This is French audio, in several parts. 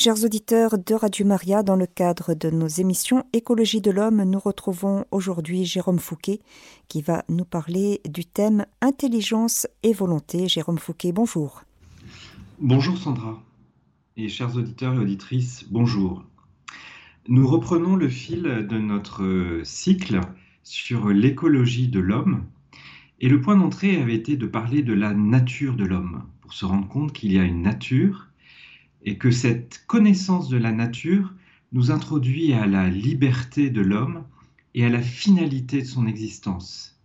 Chers auditeurs de Radio Maria, dans le cadre de nos émissions Écologie de l'homme, nous retrouvons aujourd'hui Jérôme Fouquet qui va nous parler du thème Intelligence et volonté. Jérôme Fouquet, bonjour. Bonjour Sandra et chers auditeurs et auditrices, bonjour. Nous reprenons le fil de notre cycle sur l'écologie de l'homme et le point d'entrée avait été de parler de la nature de l'homme pour se rendre compte qu'il y a une nature et que cette connaissance de la nature nous introduit à la liberté de l'homme et à la finalité de son existence.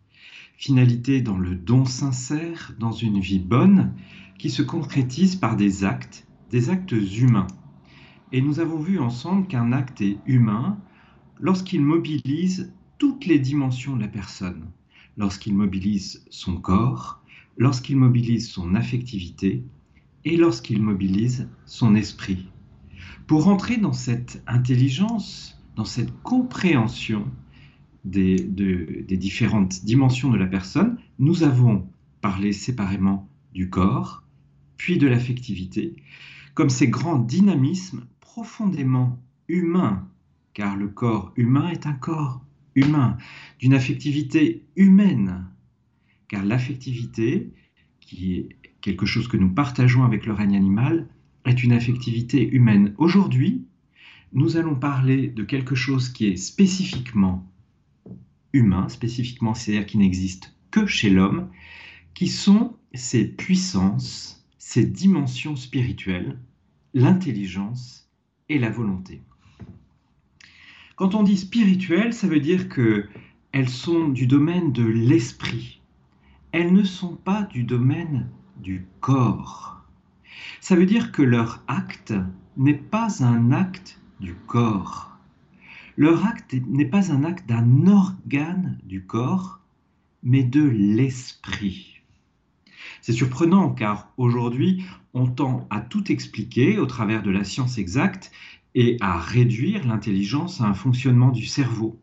Finalité dans le don sincère, dans une vie bonne, qui se concrétise par des actes, des actes humains. Et nous avons vu ensemble qu'un acte est humain lorsqu'il mobilise toutes les dimensions de la personne, lorsqu'il mobilise son corps, lorsqu'il mobilise son affectivité, et lorsqu'il mobilise son esprit. Pour rentrer dans cette intelligence, dans cette compréhension des, des différentes dimensions de la personne, nous avons parlé séparément du corps, puis de l'affectivité, comme ces grands dynamismes profondément humains, car le corps humain est un corps humain, d'une affectivité humaine, car l'affectivité, qui est quelque chose que nous partageons avec le règne animal, est une affectivité humaine. Aujourd'hui, nous allons parler de quelque chose qui est spécifiquement humain, spécifiquement, c'est-à-dire qui n'existe que chez l'homme, qui sont ces puissances, ces dimensions spirituelles, l'intelligence et la volonté. Quand on dit spirituel, ça veut dire que elles sont du domaine de l'esprit. Elles ne sont pas du domaine du corps. Ça veut dire que leur acte n'est pas un acte du corps. Leur acte n'est pas un acte d'un organe du corps, mais de l'esprit. C'est surprenant car aujourd'hui, on tend à tout expliquer au travers de la science exacte et à réduire l'intelligence à un fonctionnement du cerveau.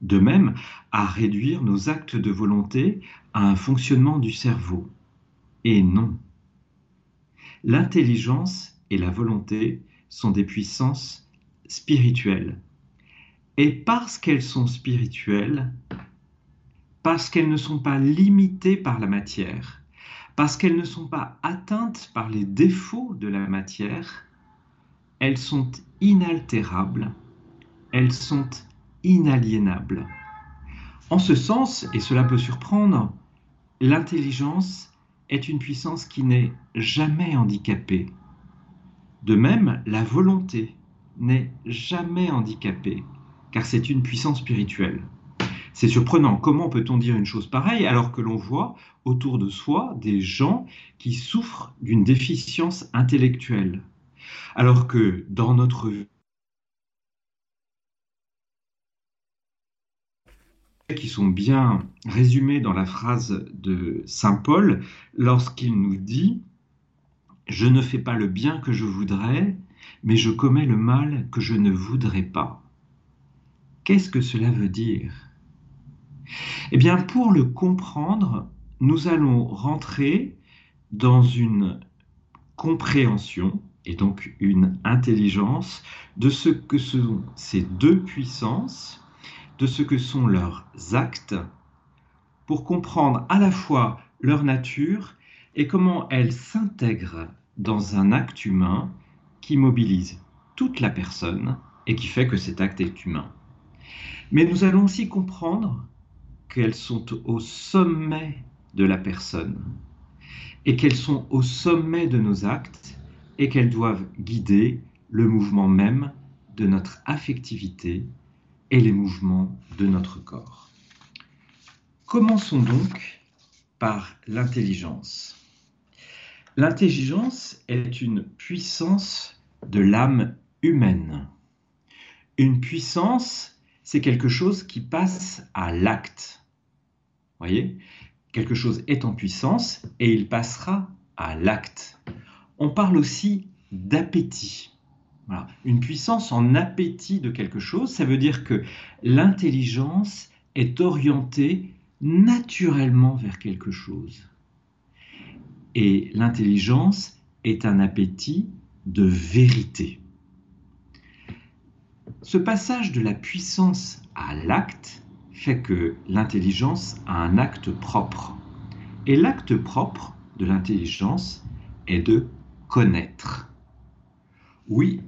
De même, à réduire nos actes de volonté à un fonctionnement du cerveau et non. L'intelligence et la volonté sont des puissances spirituelles. Et parce qu'elles sont spirituelles, parce qu'elles ne sont pas limitées par la matière, parce qu'elles ne sont pas atteintes par les défauts de la matière, elles sont inaltérables, elles sont inaliénables. En ce sens, et cela peut surprendre, l'intelligence est une puissance qui n'est jamais handicapée. De même, la volonté n'est jamais handicapée, car c'est une puissance spirituelle. C'est surprenant, comment peut-on dire une chose pareille alors que l'on voit autour de soi des gens qui souffrent d'une déficience intellectuelle? Alors que dans notre qui sont bien résumés dans la phrase de Saint Paul lorsqu'il nous dit ⁇ Je ne fais pas le bien que je voudrais, mais je commets le mal que je ne voudrais pas. Qu'est-ce que cela veut dire? Eh bien, pour le comprendre, nous allons rentrer dans une compréhension et donc une intelligence de ce que sont ces deux puissances de ce que sont leurs actes pour comprendre à la fois leur nature et comment elles s'intègrent dans un acte humain qui mobilise toute la personne et qui fait que cet acte est humain. Mais nous allons aussi comprendre qu'elles sont au sommet de la personne et qu'elles sont au sommet de nos actes et qu'elles doivent guider le mouvement même de notre affectivité les mouvements de notre corps. Commençons donc par l'intelligence. L'intelligence est une puissance de l'âme humaine. Une puissance, c'est quelque chose qui passe à l'acte. Voyez? Quelque chose est en puissance et il passera à l'acte. On parle aussi d'appétit. Une puissance en appétit de quelque chose, ça veut dire que l'intelligence est orientée naturellement vers quelque chose. Et l'intelligence est un appétit de vérité. Ce passage de la puissance à l'acte fait que l'intelligence a un acte propre. Et l'acte propre de l'intelligence est de connaître. Oui,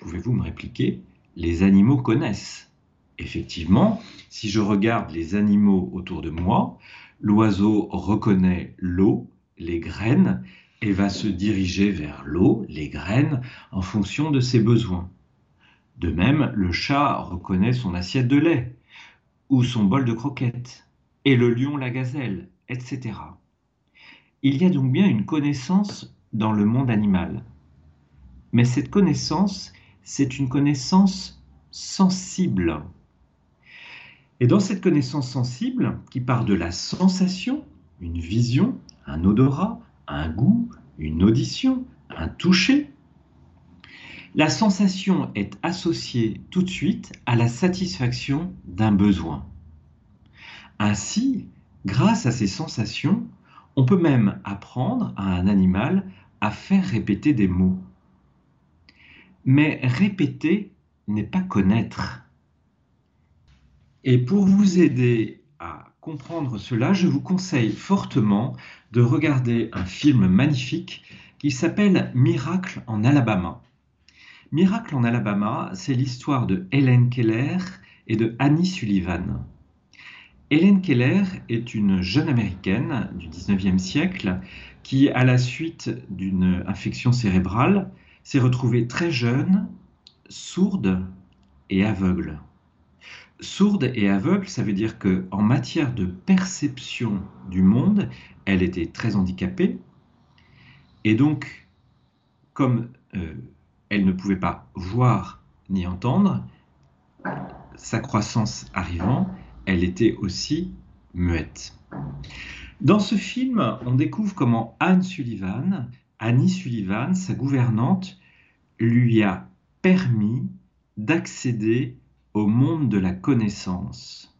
pouvez-vous me répliquer, les animaux connaissent. Effectivement, si je regarde les animaux autour de moi, l'oiseau reconnaît l'eau, les graines, et va se diriger vers l'eau, les graines, en fonction de ses besoins. De même, le chat reconnaît son assiette de lait ou son bol de croquettes, et le lion la gazelle, etc. Il y a donc bien une connaissance dans le monde animal. Mais cette connaissance, c'est une connaissance sensible. Et dans cette connaissance sensible, qui part de la sensation, une vision, un odorat, un goût, une audition, un toucher, la sensation est associée tout de suite à la satisfaction d'un besoin. Ainsi, grâce à ces sensations, on peut même apprendre à un animal à faire répéter des mots. Mais répéter n'est pas connaître. Et pour vous aider à comprendre cela, je vous conseille fortement de regarder un film magnifique qui s'appelle Miracle en Alabama. Miracle en Alabama, c'est l'histoire de Helen Keller et de Annie Sullivan. Helen Keller est une jeune américaine du 19e siècle qui, à la suite d'une infection cérébrale, s'est retrouvée très jeune, sourde et aveugle. Sourde et aveugle, ça veut dire que en matière de perception du monde, elle était très handicapée. Et donc, comme euh, elle ne pouvait pas voir ni entendre, sa croissance arrivant, elle était aussi muette. Dans ce film, on découvre comment Anne Sullivan, Annie Sullivan, sa gouvernante, lui a permis d'accéder au monde de la connaissance.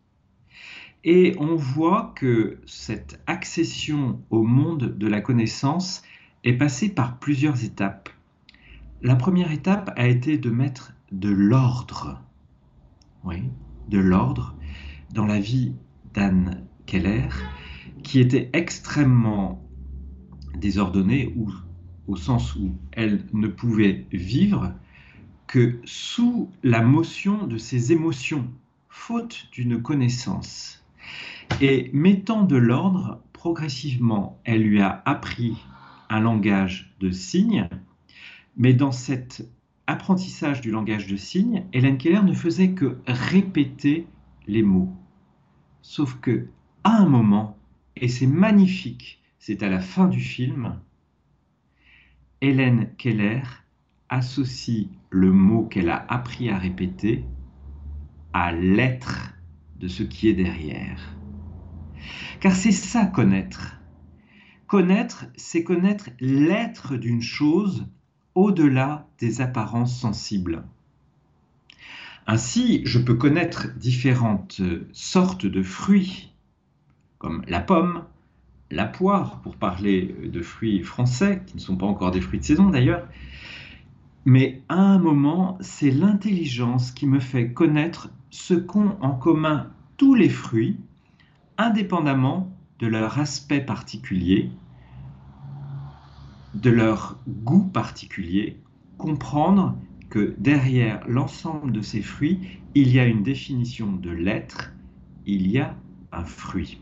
Et on voit que cette accession au monde de la connaissance est passée par plusieurs étapes. La première étape a été de mettre de l'ordre, oui, de l'ordre dans la vie d'Anne Keller, qui était extrêmement désordonnée, ou, au sens où elle ne pouvait vivre que sous la motion de ses émotions, faute d'une connaissance. Et mettant de l'ordre, progressivement, elle lui a appris un langage de signes, mais dans cet apprentissage du langage de signes, Hélène Keller ne faisait que répéter les mots. Sauf que, à un moment, et c'est magnifique, c'est à la fin du film, Hélène Keller associe le mot qu'elle a appris à répéter à l'être de ce qui est derrière. Car c'est ça connaître. Connaître, c'est connaître l'être d'une chose au-delà des apparences sensibles. Ainsi, je peux connaître différentes sortes de fruits, comme la pomme, la poire, pour parler de fruits français, qui ne sont pas encore des fruits de saison d'ailleurs, mais à un moment, c'est l'intelligence qui me fait connaître ce qu'ont en commun tous les fruits, indépendamment de leur aspect particulier, de leur goût particulier, comprendre que derrière l'ensemble de ces fruits, il y a une définition de l'être, il y a un fruit.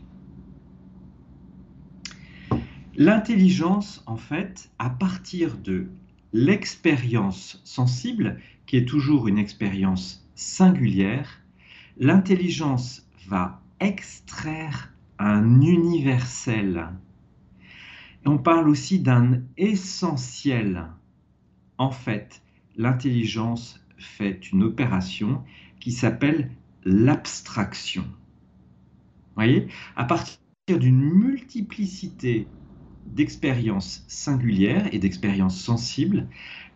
L'intelligence, en fait, à partir de l'expérience sensible, qui est toujours une expérience singulière, l'intelligence va extraire un universel. on parle aussi d'un essentiel. En fait, l'intelligence fait une opération qui s'appelle l'abstraction. Voyez, à partir d'une multiplicité d'expériences singulières et d'expériences sensibles,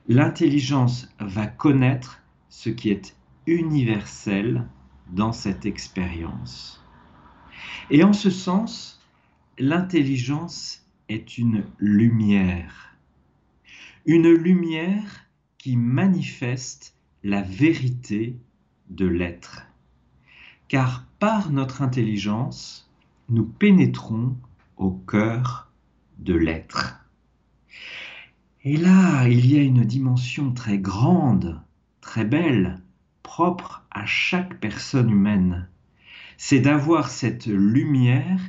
l'intelligence va connaître ce qui est universel dans cette expérience. Et en ce sens, l'intelligence est une lumière. Une lumière qui manifeste la vérité de l'être. Car par notre intelligence, nous pénétrons au cœur de l'être. Et là, il y a une dimension très grande, très belle, propre à chaque personne humaine. C'est d'avoir cette lumière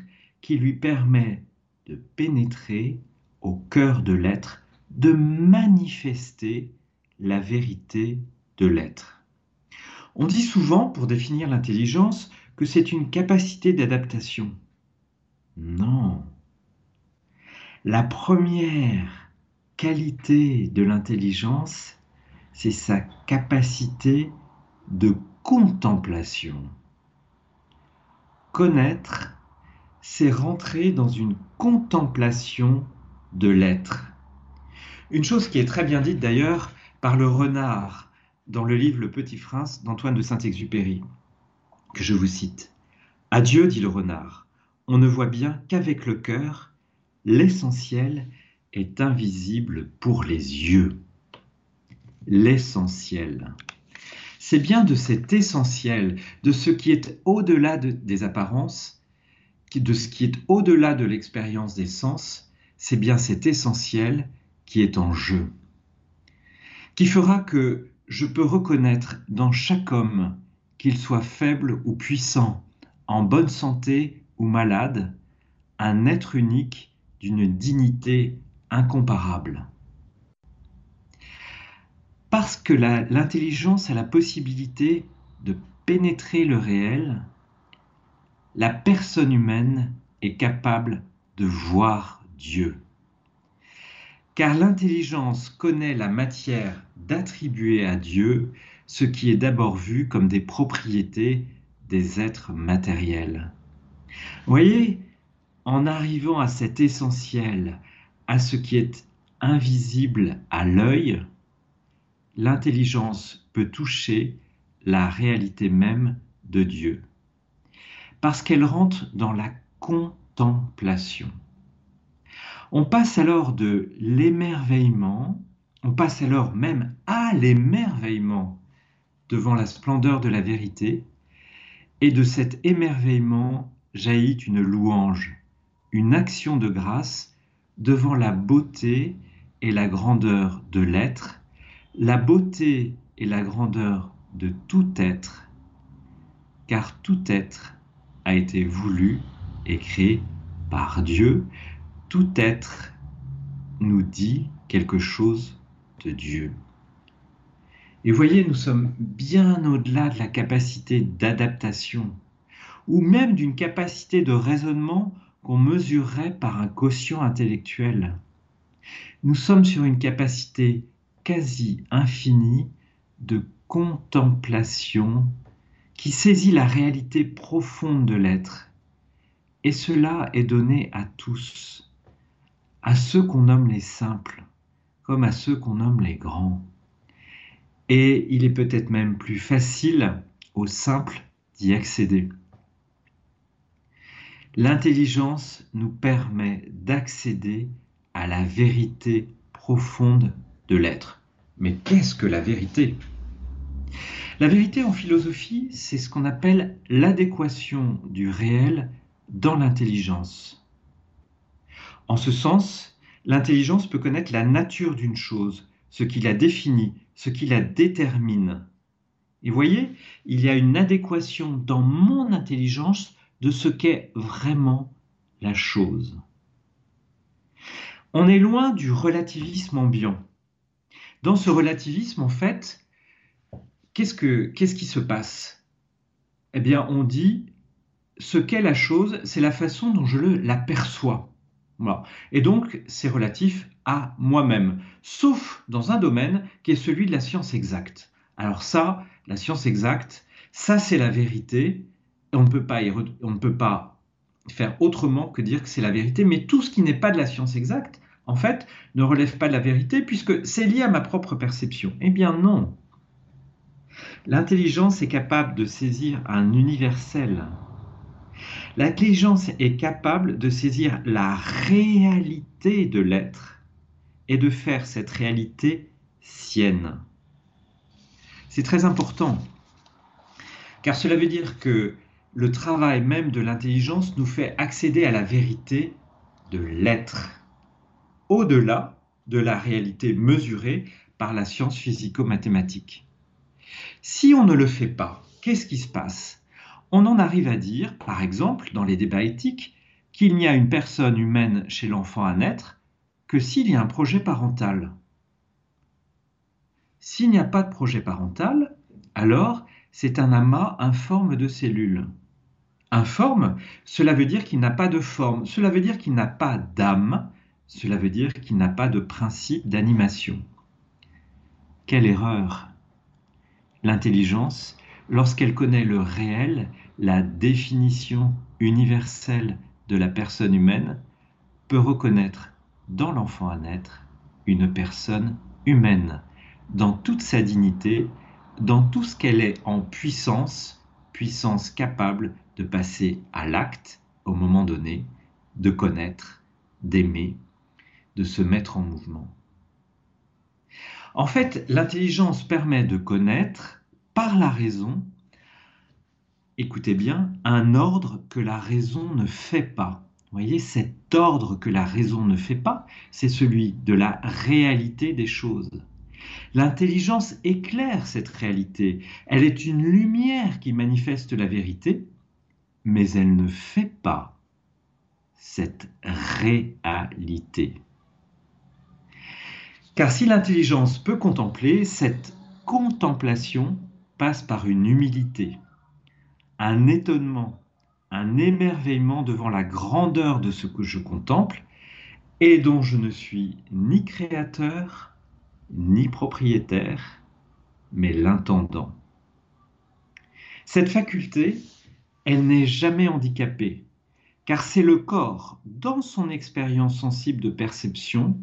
qui lui permet de pénétrer au cœur de l'être, de manifester la vérité de l'être. On dit souvent, pour définir l'intelligence, que c'est une capacité d'adaptation. Non. La première qualité de l'intelligence, c'est sa capacité de contemplation. Connaître, c'est rentrer dans une contemplation de l'être. Une chose qui est très bien dite d'ailleurs par le renard dans le livre Le Petit Prince d'Antoine de Saint-Exupéry, que je vous cite. Adieu, dit le renard, on ne voit bien qu'avec le cœur, l'essentiel est invisible pour les yeux. L'essentiel. C'est bien de cet essentiel, de ce qui est au-delà des apparences, de ce qui est au-delà de l'expérience des sens, c'est bien cet essentiel qui est en jeu, qui fera que je peux reconnaître dans chaque homme, qu'il soit faible ou puissant, en bonne santé ou malade, un être unique d'une dignité incomparable. Parce que l'intelligence a la possibilité de pénétrer le réel, la personne humaine est capable de voir Dieu. Car l'intelligence connaît la matière d'attribuer à Dieu ce qui est d'abord vu comme des propriétés des êtres matériels. Voyez, en arrivant à cet essentiel, à ce qui est invisible à l'œil, l'intelligence peut toucher la réalité même de Dieu parce qu'elle rentre dans la contemplation. On passe alors de l'émerveillement, on passe alors même à l'émerveillement devant la splendeur de la vérité, et de cet émerveillement jaillit une louange, une action de grâce devant la beauté et la grandeur de l'être, la beauté et la grandeur de tout être, car tout être a été voulu et créé par Dieu. Tout être nous dit quelque chose de Dieu. Et voyez, nous sommes bien au-delà de la capacité d'adaptation, ou même d'une capacité de raisonnement qu'on mesurerait par un quotient intellectuel. Nous sommes sur une capacité quasi infinie de contemplation qui saisit la réalité profonde de l'être. Et cela est donné à tous, à ceux qu'on nomme les simples, comme à ceux qu'on nomme les grands. Et il est peut-être même plus facile aux simples d'y accéder. L'intelligence nous permet d'accéder à la vérité profonde de l'être. Mais qu'est-ce que la vérité? La vérité en philosophie, c'est ce qu'on appelle l'adéquation du réel dans l'intelligence. En ce sens, l'intelligence peut connaître la nature d'une chose, ce qui la définit, ce qui la détermine. Et voyez, il y a une adéquation dans mon intelligence de ce qu'est vraiment la chose. On est loin du relativisme ambiant. Dans ce relativisme, en fait, qu'est-ce, que, qu'est-ce qui se passe? Eh bien, on dit ce qu'est la chose, c'est la façon dont je le, l'aperçois. Voilà. Et donc, c'est relatif à moi-même, sauf dans un domaine qui est celui de la science exacte. Alors ça, la science exacte, ça c'est la vérité. On ne peut pas, on ne peut pas faire autrement que dire que c'est la vérité. Mais tout ce qui n'est pas de la science exacte, en fait, ne relève pas de la vérité puisque c'est lié à ma propre perception. Eh bien non. L'intelligence est capable de saisir un universel. L'intelligence est capable de saisir la réalité de l'être et de faire cette réalité sienne. C'est très important. car cela veut dire que le travail même de l'intelligence nous fait accéder à la vérité de l'être, au-delà de la réalité mesurée par la science physico-mathématique. Si on ne le fait pas, qu'est-ce qui se passe? On en arrive à dire, par exemple, dans les débats éthiques, qu'il n'y a une personne humaine chez l'enfant à naître que s'il y a un projet parental. S'il n'y a pas de projet parental, alors c'est un amas informe de cellules. Informe, cela veut dire qu'il n'a pas de forme, cela veut dire qu'il n'a pas d'âme, cela veut dire qu'il n'a pas de principe d'animation. Quelle erreur. L'intelligence, lorsqu'elle connaît le réel, la définition universelle de la personne humaine, peut reconnaître dans l'enfant à naître une personne humaine, dans toute sa dignité, dans tout ce qu'elle est en puissance, puissance capable de passer à l'acte au moment donné, de connaître, d'aimer, de se mettre en mouvement. En fait, l'intelligence permet de connaître par la raison, écoutez bien, un ordre que la raison ne fait pas. Vous voyez, cet ordre que la raison ne fait pas, c'est celui de la réalité des choses. L'intelligence éclaire cette réalité. Elle est une lumière qui manifeste la vérité, mais elle ne fait pas cette réalité. Car si l'intelligence peut contempler, cette contemplation passe par une humilité, un étonnement, un émerveillement devant la grandeur de ce que je contemple et dont je ne suis ni créateur ni propriétaire, mais l'intendant. Cette faculté, elle n'est jamais handicapée, car c'est le corps, dans son expérience sensible de perception,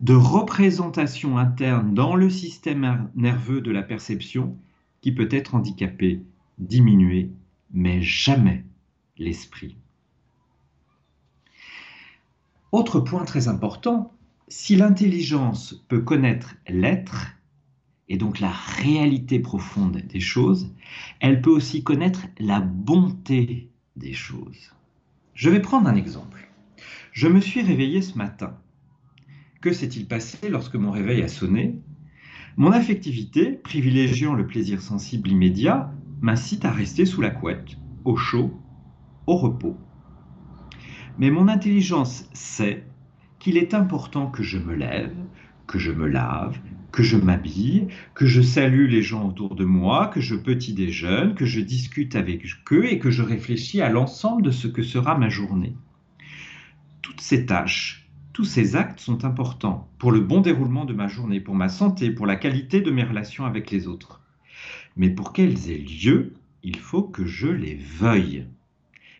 de représentation interne dans le système nerveux de la perception qui peut être handicapé, diminué, mais jamais l'esprit. Autre point très important, si l'intelligence peut connaître l'être, et donc la réalité profonde des choses, elle peut aussi connaître la bonté des choses. Je vais prendre un exemple. Je me suis réveillé ce matin. Que s'est-il passé lorsque mon réveil a sonné? Mon affectivité, privilégiant le plaisir sensible immédiat, m'incite à rester sous la couette, au chaud, au repos. Mais mon intelligence sait qu'il est important que je me lève, que je me lave, que je m'habille, que je salue les gens autour de moi, que je petit déjeune, que je discute avec eux et que je réfléchis à l'ensemble de ce que sera ma journée. Toutes ces tâches tous ces actes sont importants pour le bon déroulement de ma journée, pour ma santé, pour la qualité de mes relations avec les autres. Mais pour qu'elles aient lieu, il faut que je les veuille.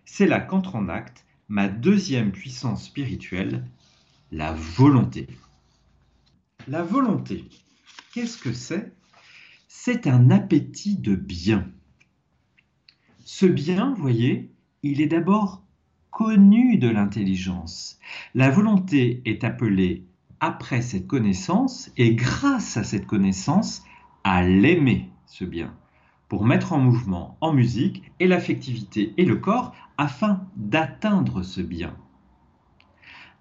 C'est là qu'entre en acte ma deuxième puissance spirituelle, la volonté. La volonté, qu'est-ce que c'est? C'est un appétit de bien. Ce bien, voyez, il est d'abord connu de l'intelligence. La volonté est appelée après cette connaissance et grâce à cette connaissance à l'aimer, ce bien, pour mettre en mouvement en musique et l'affectivité et le corps afin d'atteindre ce bien.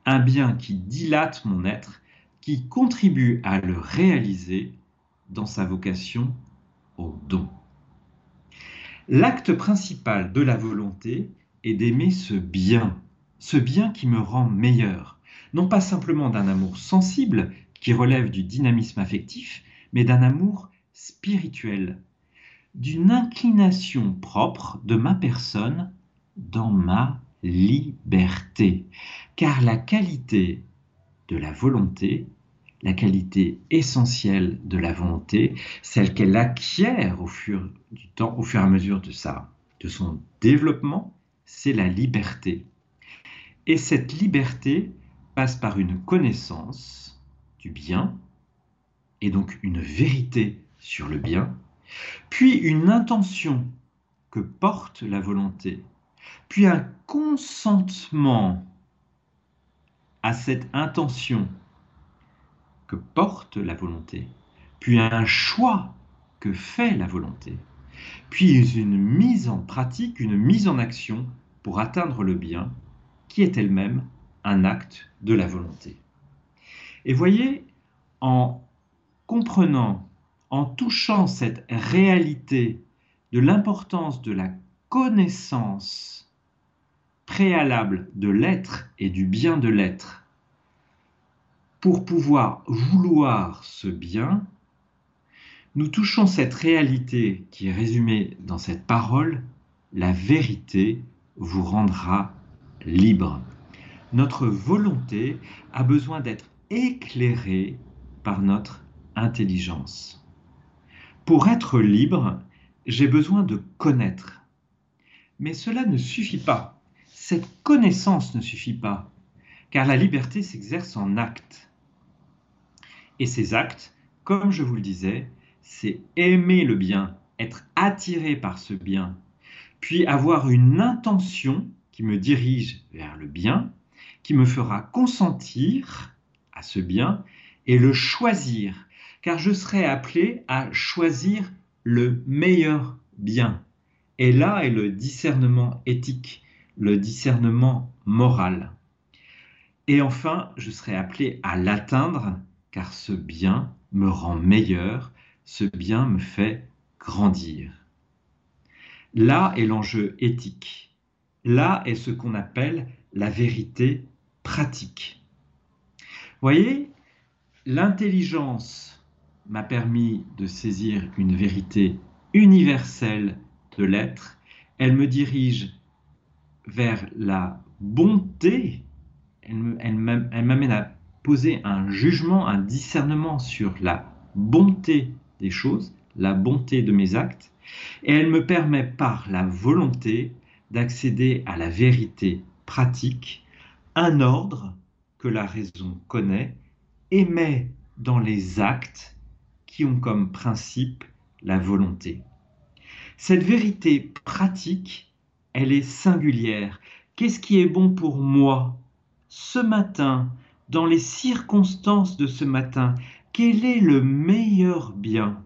Un bien qui dilate mon être, qui contribue à le réaliser dans sa vocation au don. L'acte principal de la volonté et d'aimer ce bien, ce bien qui me rend meilleur, non pas simplement d'un amour sensible qui relève du dynamisme affectif, mais d'un amour spirituel, d'une inclination propre de ma personne dans ma liberté. Car la qualité de la volonté, la qualité essentielle de la volonté, celle qu'elle acquiert au fur du temps, au et à mesure de ça, de son développement, c'est la liberté. Et cette liberté passe par une connaissance du bien, et donc une vérité sur le bien, puis une intention que porte la volonté, puis un consentement à cette intention que porte la volonté, puis un choix que fait la volonté, puis une mise en pratique, une mise en action pour atteindre le bien, qui est elle-même un acte de la volonté. Et voyez, en comprenant, en touchant cette réalité de l'importance de la connaissance préalable de l'être et du bien de l'être, pour pouvoir vouloir ce bien, nous touchons cette réalité qui est résumée dans cette parole, la vérité vous rendra libre. Notre volonté a besoin d'être éclairée par notre intelligence. Pour être libre, j'ai besoin de connaître. Mais cela ne suffit pas. Cette connaissance ne suffit pas, car la liberté s'exerce en actes. Et ces actes, comme je vous le disais, c'est aimer le bien, être attiré par ce bien, puis avoir une intention qui me dirige vers le bien, qui me fera consentir à ce bien et le choisir, car je serai appelé à choisir le meilleur bien. Et là est le discernement éthique, le discernement moral. Et enfin, je serai appelé à l'atteindre, car ce bien me rend meilleur, ce bien me fait grandir. Là est l'enjeu éthique. Là est ce qu'on appelle la vérité pratique. Voyez, l'intelligence m'a permis de saisir une vérité universelle de l'être. Elle me dirige vers la bonté. Elle m'amène à poser un jugement, un discernement sur la bonté des choses, la bonté de mes actes, et elle me permet par la volonté d'accéder à la vérité pratique, un ordre que la raison connaît et met dans les actes qui ont comme principe la volonté. Cette vérité pratique, elle est singulière. Qu'est-ce qui est bon pour moi ce matin, dans les circonstances de ce matin quel est le meilleur bien?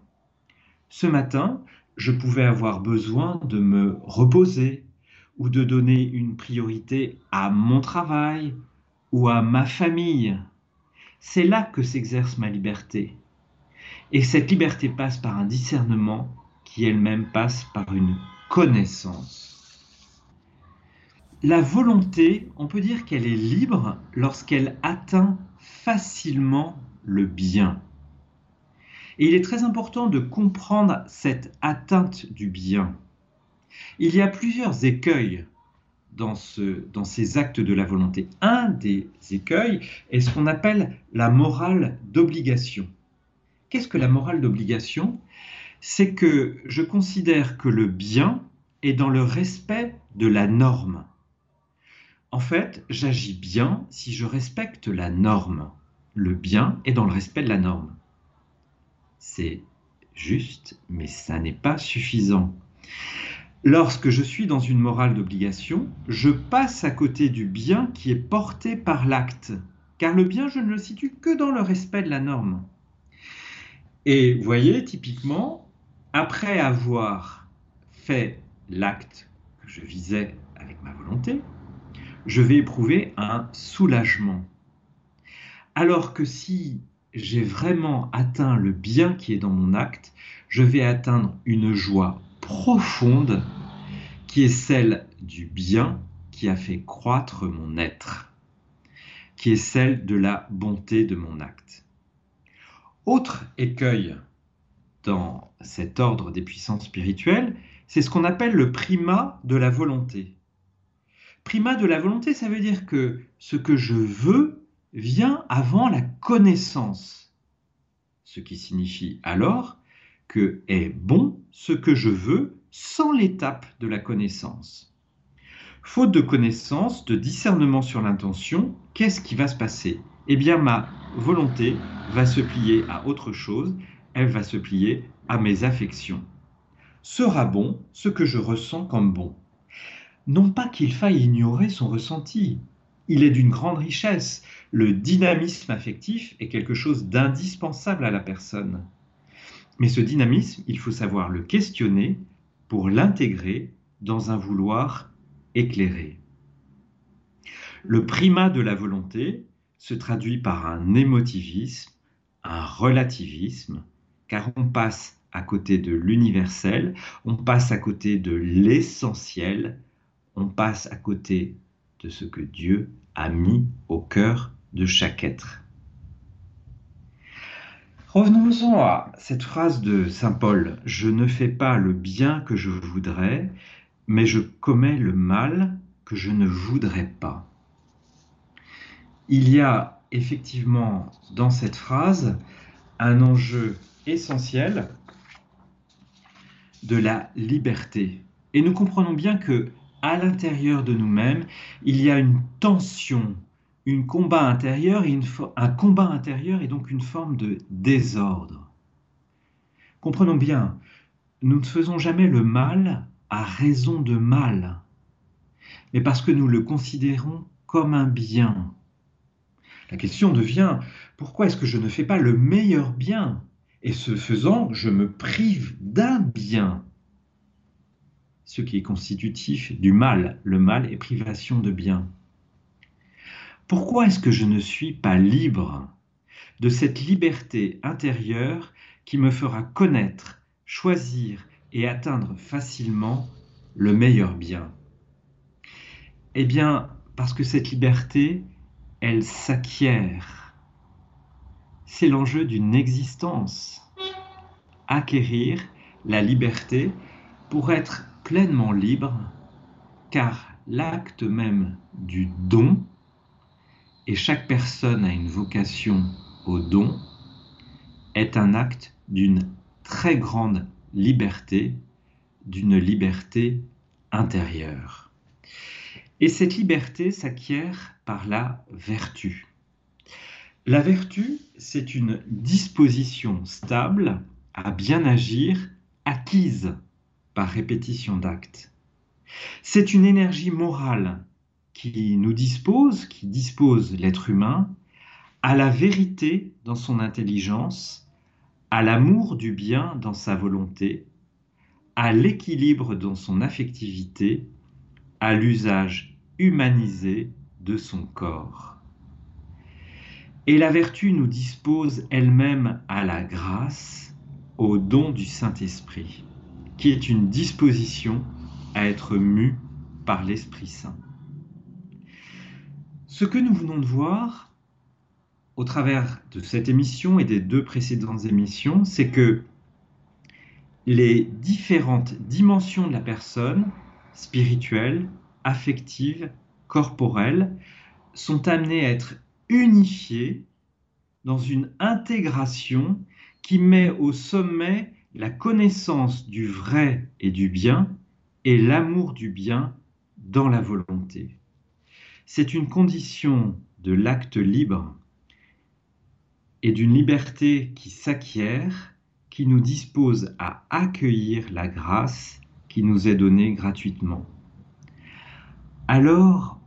Ce matin, je pouvais avoir besoin de me reposer ou de donner une priorité à mon travail ou à ma famille. C'est là que s'exerce ma liberté. Et cette liberté passe par un discernement qui elle-même passe par une connaissance. La volonté, on peut dire qu'elle est libre lorsqu'elle atteint facilement le bien. Et il est très important de comprendre cette atteinte du bien. Il y a plusieurs écueils dans, ce, dans ces actes de la volonté. Un des écueils est ce qu'on appelle la morale d'obligation. Qu'est-ce que la morale d'obligation? C'est que je considère que le bien est dans le respect de la norme. En fait, j'agis bien si je respecte la norme le bien est dans le respect de la norme. C'est juste, mais ça n'est pas suffisant. Lorsque je suis dans une morale d'obligation, je passe à côté du bien qui est porté par l'acte, car le bien, je ne le situe que dans le respect de la norme. Et voyez, typiquement, après avoir fait l'acte que je visais avec ma volonté, je vais éprouver un soulagement. Alors que si j'ai vraiment atteint le bien qui est dans mon acte, je vais atteindre une joie profonde qui est celle du bien qui a fait croître mon être, qui est celle de la bonté de mon acte. Autre écueil dans cet ordre des puissances spirituelles, c'est ce qu'on appelle le primat de la volonté. Primat de la volonté, ça veut dire que ce que je veux vient avant la connaissance, ce qui signifie alors que est bon ce que je veux sans l'étape de la connaissance. Faute de connaissance, de discernement sur l'intention, qu'est-ce qui va se passer? Eh bien, ma volonté va se plier à autre chose, elle va se plier à mes affections. Sera bon ce que je ressens comme bon. Non pas qu'il faille ignorer son ressenti, il est d'une grande richesse. Le dynamisme affectif est quelque chose d'indispensable à la personne. Mais ce dynamisme, il faut savoir le questionner, pour l'intégrer dans un vouloir éclairé. Le primat de la volonté se traduit par un émotivisme, un relativisme, car on passe à côté de l'universel, on passe à côté de l'essentiel, passe à côté de ce que Dieu a mis au cœur de chaque être. Revenons-en à cette phrase de Saint Paul, Je ne fais pas le bien que je voudrais, mais je commets le mal que je ne voudrais pas. Il y a effectivement dans cette phrase un enjeu essentiel de la liberté. Et nous comprenons bien que à l'intérieur de nous-mêmes, il y a une tension, un combat intérieur et un combat intérieur et donc une forme de désordre. Comprenons bien, nous ne faisons jamais le mal à raison de mal, mais parce que nous le considérons comme un bien. La question devient, pourquoi est-ce que je ne fais pas le meilleur bien? Et ce faisant, je me prive d'un bien ce qui est constitutif du mal. Le mal est privation de bien. Pourquoi est-ce que je ne suis pas libre de cette liberté intérieure qui me fera connaître, choisir et atteindre facilement le meilleur bien? Eh bien, parce que cette liberté, elle s'acquiert. C'est l'enjeu d'une existence. Acquérir la liberté pour être pleinement libre, car l'acte même du don, et chaque personne a une vocation au don, est un acte d'une très grande liberté, d'une liberté intérieure. Et cette liberté s'acquiert par la vertu. La vertu, c'est une disposition stable à bien agir, acquise par répétition d'actes. C'est une énergie morale qui nous dispose, qui dispose l'être humain à la vérité dans son intelligence, à l'amour du bien dans sa volonté, à l'équilibre dans son affectivité, à l'usage humanisé de son corps. Et la vertu nous dispose elle-même à la grâce, au don du Saint-Esprit qui est une disposition à être mu par l'Esprit Saint. Ce que nous venons de voir au travers de cette émission et des deux précédentes émissions, c'est que les différentes dimensions de la personne, spirituelle, affective, corporelle, sont amenées à être unifiées dans une intégration qui met au sommet la connaissance du vrai et du bien et l'amour du bien dans la volonté. C'est une condition de l'acte libre et d'une liberté qui s'acquiert, qui nous dispose à accueillir la grâce qui nous est donnée gratuitement. Alors,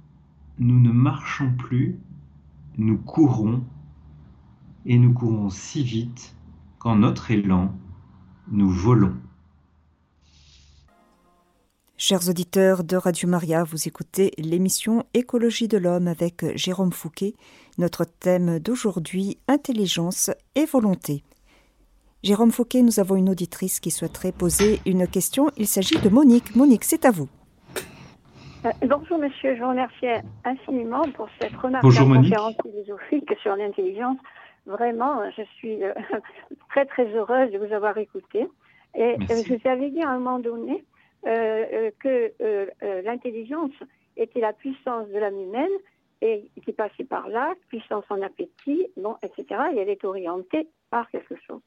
nous ne marchons plus, nous courons, et nous courons si vite qu'en notre élan, nous volons. Chers auditeurs de Radio Maria, vous écoutez l'émission Écologie de l'homme avec Jérôme Fouquet. Notre thème d'aujourd'hui, intelligence et volonté. Jérôme Fouquet, nous avons une auditrice qui souhaiterait poser une question. Il s'agit de Monique. Monique, c'est à vous. Euh, bonjour monsieur, je vous remercie infiniment pour cette remarquable conférence philosophique sur l'intelligence. Vraiment, je suis euh, très très heureuse de vous avoir écouté. Et euh, je vous avais dit à un moment donné euh, que l'intelligence était la puissance de l'âme humaine et qui passait par là, puissance en appétit, bon, etc. Et elle est orientée par quelque chose.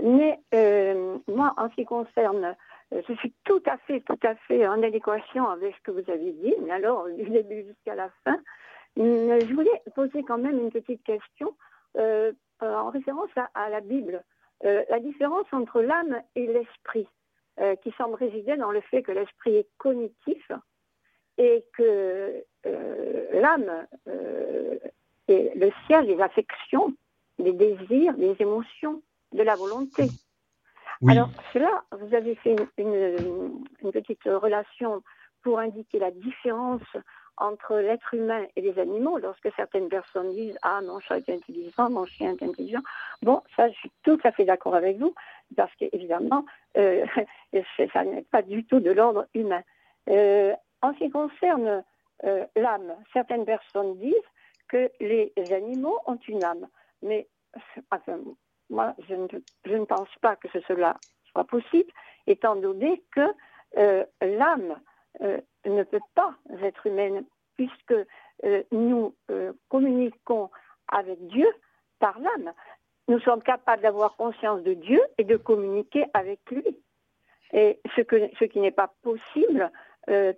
Mais moi, en ce qui concerne, je suis tout à fait, tout à fait en adéquation avec ce que vous avez dit, mais alors du début jusqu'à la fin. Je voulais poser quand même une petite question euh, euh, en référence à, la Bible, euh, la différence entre l'âme et l'esprit, qui semble résider dans le fait que l'esprit est cognitif et que l'âme est le ciel des affections, des désirs, des émotions, de la volonté. Alors, cela, vous avez fait une, petite relation pour indiquer la différence entre l'être humain et les animaux, lorsque certaines personnes disent Ah, mon chat est intelligent, mon chien est intelligent. Bon, ça, je suis tout à fait d'accord avec vous, parce qu'évidemment, euh, ça n'est pas du tout de l'ordre humain. Euh, en ce qui concerne euh, l'âme, certaines personnes disent que les animaux ont une âme. Mais moi, je ne, pense pas que cela soit possible, étant donné que euh, l'âme ne peut pas être humaine, puisque euh, nous communiquons avec Dieu par l'âme. Nous sommes capables d'avoir conscience de Dieu et de communiquer avec lui. Et ce, qui n'est pas possible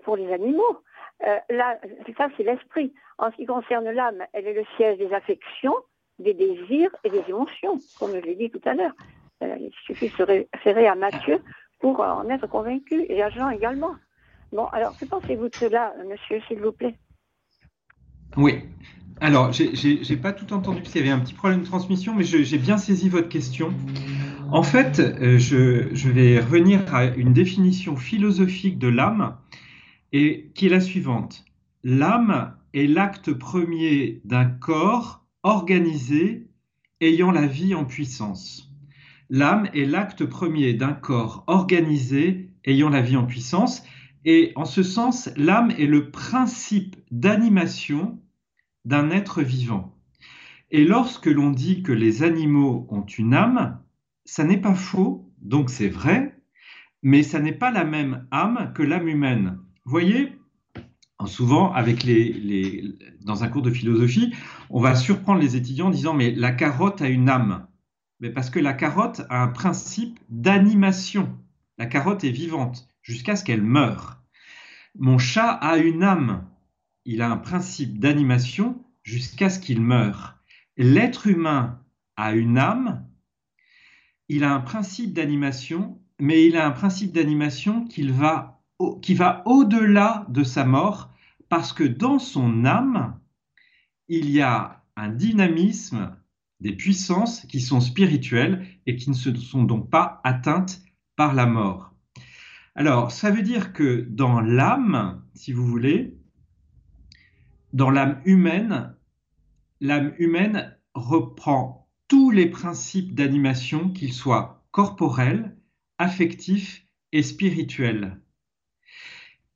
pour les animaux. là, ça, c'est l'esprit. En ce qui concerne l'âme, elle est le siège des affections, des désirs et des émotions, comme je l'ai dit tout à l'heure. Euh, il suffit de se référer à Mathieu pour en être convaincu, et à Jean également. Bon, alors, que pensez-vous de cela, monsieur, s'il vous plaît? Oui. Alors, j'ai pas tout entendu parce qu'il y avait un petit problème de transmission, mais j'ai bien saisi votre question. En fait, euh, je, je, vais revenir à une définition philosophique de l'âme, et qui est la suivante. L'âme est l'acte premier d'un corps organisé ayant la vie en puissance. L'âme est l'acte premier d'un corps organisé ayant la vie en puissance, et en ce sens, l'âme est le principe d'animation d'un être vivant. Et lorsque l'on dit que les animaux ont une âme, ça n'est pas faux, donc c'est vrai, mais ça n'est pas la même âme que l'âme humaine. Voyez, souvent, avec les, dans un cours de philosophie, on va surprendre les étudiants en disant mais la carotte a une âme. Mais parce que la carotte a un principe d'animation. La carotte est vivante jusqu'à ce qu'elle meure. Mon chat a une âme. Il a un principe d'animation jusqu'à ce qu'il meure. L'être humain a une âme. Il a un principe d'animation, mais il a un principe d'animation qui va au-delà de sa mort parce que dans son âme, il y a un dynamisme des puissances qui sont spirituelles et qui ne se sont donc pas atteintes par la mort. Alors, ça veut dire que dans l'âme, si vous voulez, dans l'âme humaine, l'âme humaine reprend tous les principes d'animation, qu'ils soient corporels, affectifs et spirituels.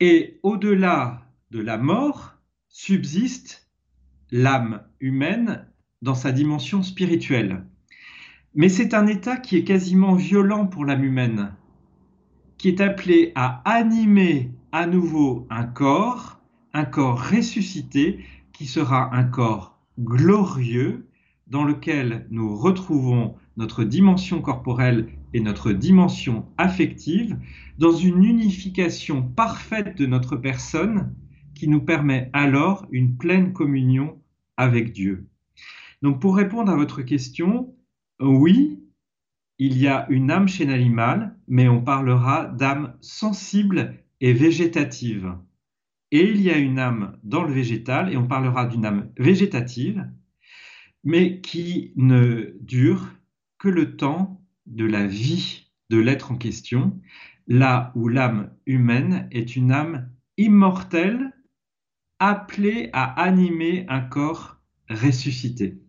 Et au-delà de la mort subsiste l'âme humaine dans sa dimension spirituelle. Mais c'est un état qui est quasiment violent pour l'âme humaine, qui est appelé à animer à nouveau un corps, un corps ressuscité, qui sera un corps glorieux, dans lequel nous retrouvons notre dimension corporelle et notre dimension affective, dans une unification parfaite de notre personne qui nous permet alors une pleine communion avec Dieu. Donc pour répondre à votre question, oui, il y a une âme chez l'animal, mais on parlera d'âme sensible et végétative. Et il y a une âme dans le végétal, et on parlera d'une âme végétative, mais qui ne dure que le temps de la vie de l'être en question, là où l'âme humaine est une âme immortelle appelé à animer un corps ressuscité.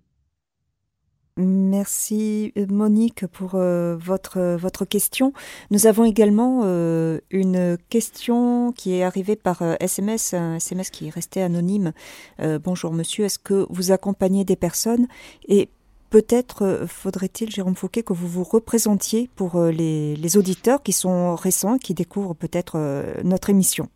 Merci Monique pour euh, votre, votre question. Nous avons également euh, une question qui est arrivée par SMS, euh, un SMS qui est resté anonyme. bonjour monsieur, est-ce que vous accompagnez des personnes? Et peut-être faudrait-il, Jérôme Fouquet, que vous vous représentiez pour les, les auditeurs qui sont récents, qui découvrent peut-être notre émission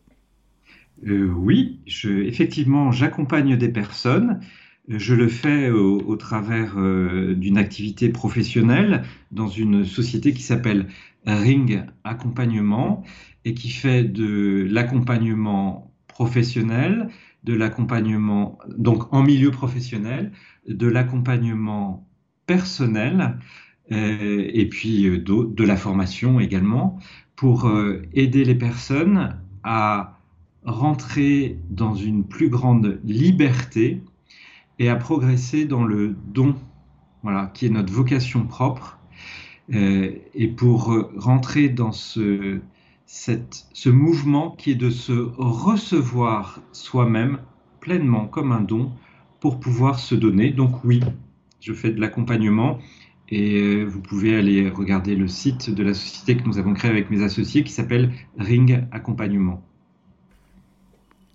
euh, oui, effectivement, j'accompagne des personnes. Je le fais au, travers euh, d'une activité professionnelle dans une société qui s'appelle Ring Accompagnement et qui fait de l'accompagnement professionnel, de l'accompagnement donc en milieu professionnel, de l'accompagnement personnel euh, et puis de la formation également pour aider les personnes à rentrer dans une plus grande liberté et à progresser dans le don, voilà, qui est notre vocation propre. euh, et pour rentrer dans ce, ce mouvement qui est de se recevoir soi-même pleinement comme un don pour pouvoir se donner. Donc oui, je fais de l'accompagnement et vous pouvez aller regarder le site de la société que nous avons créée avec mes associés qui s'appelle Ring Accompagnement.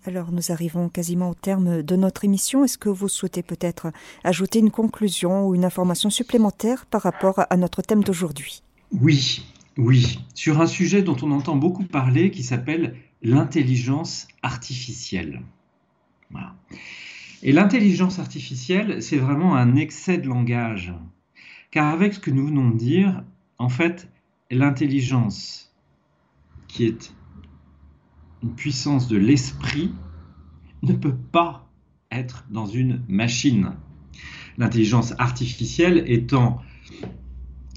Alors nous arrivons quasiment au terme de notre émission. Est-ce que vous souhaitez peut-être ajouter une conclusion ou une information supplémentaire par rapport à notre thème d'aujourd'hui? Oui, oui, sur un sujet dont on entend beaucoup parler qui s'appelle l'intelligence artificielle. Et l'intelligence artificielle, c'est vraiment un excès de langage. Car avec ce que nous venons de dire, en fait, l'intelligence qui est puissance de l'esprit ne peut pas être dans une machine. L'intelligence artificielle étant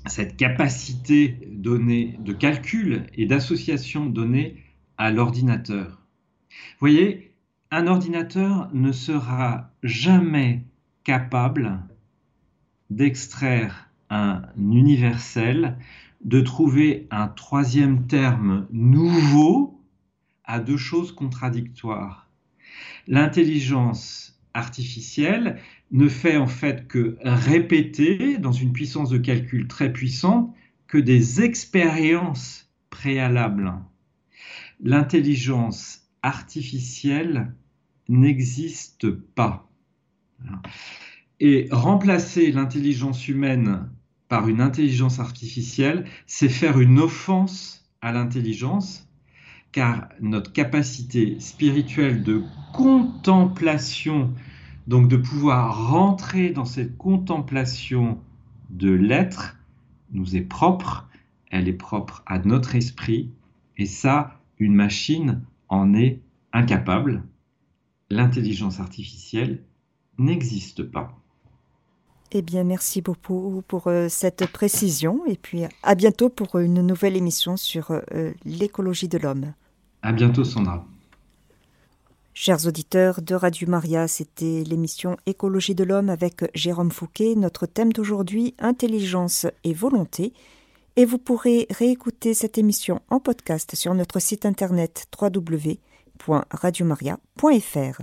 cette capacité donnée de calcul et d'association donnée à l'ordinateur. Vous voyez, un ordinateur ne sera jamais capable d'extraire un universel, de trouver un troisième terme nouveau deux choses contradictoires. L'intelligence artificielle ne fait en fait que répéter dans une puissance de calcul très puissante que des expériences préalables. L'intelligence artificielle n'existe pas. Et remplacer l'intelligence humaine par une intelligence artificielle, c'est faire une offense à l'intelligence car notre capacité spirituelle de contemplation, donc de pouvoir rentrer dans cette contemplation de l'être, nous est propre, elle est propre à notre esprit, et ça, une machine en est incapable. L'intelligence artificielle n'existe pas. Eh bien, merci beaucoup pour euh, cette précision et puis à bientôt pour une nouvelle émission sur euh, l'écologie de l'homme. À bientôt, Sandra. Chers auditeurs de Radio Maria, c'était l'émission Écologie de l'homme avec Jérôme Fouquet. Notre thème d'aujourd'hui, intelligence et volonté. Et vous pourrez réécouter cette émission en podcast sur notre site internet www.radiomaria.fr.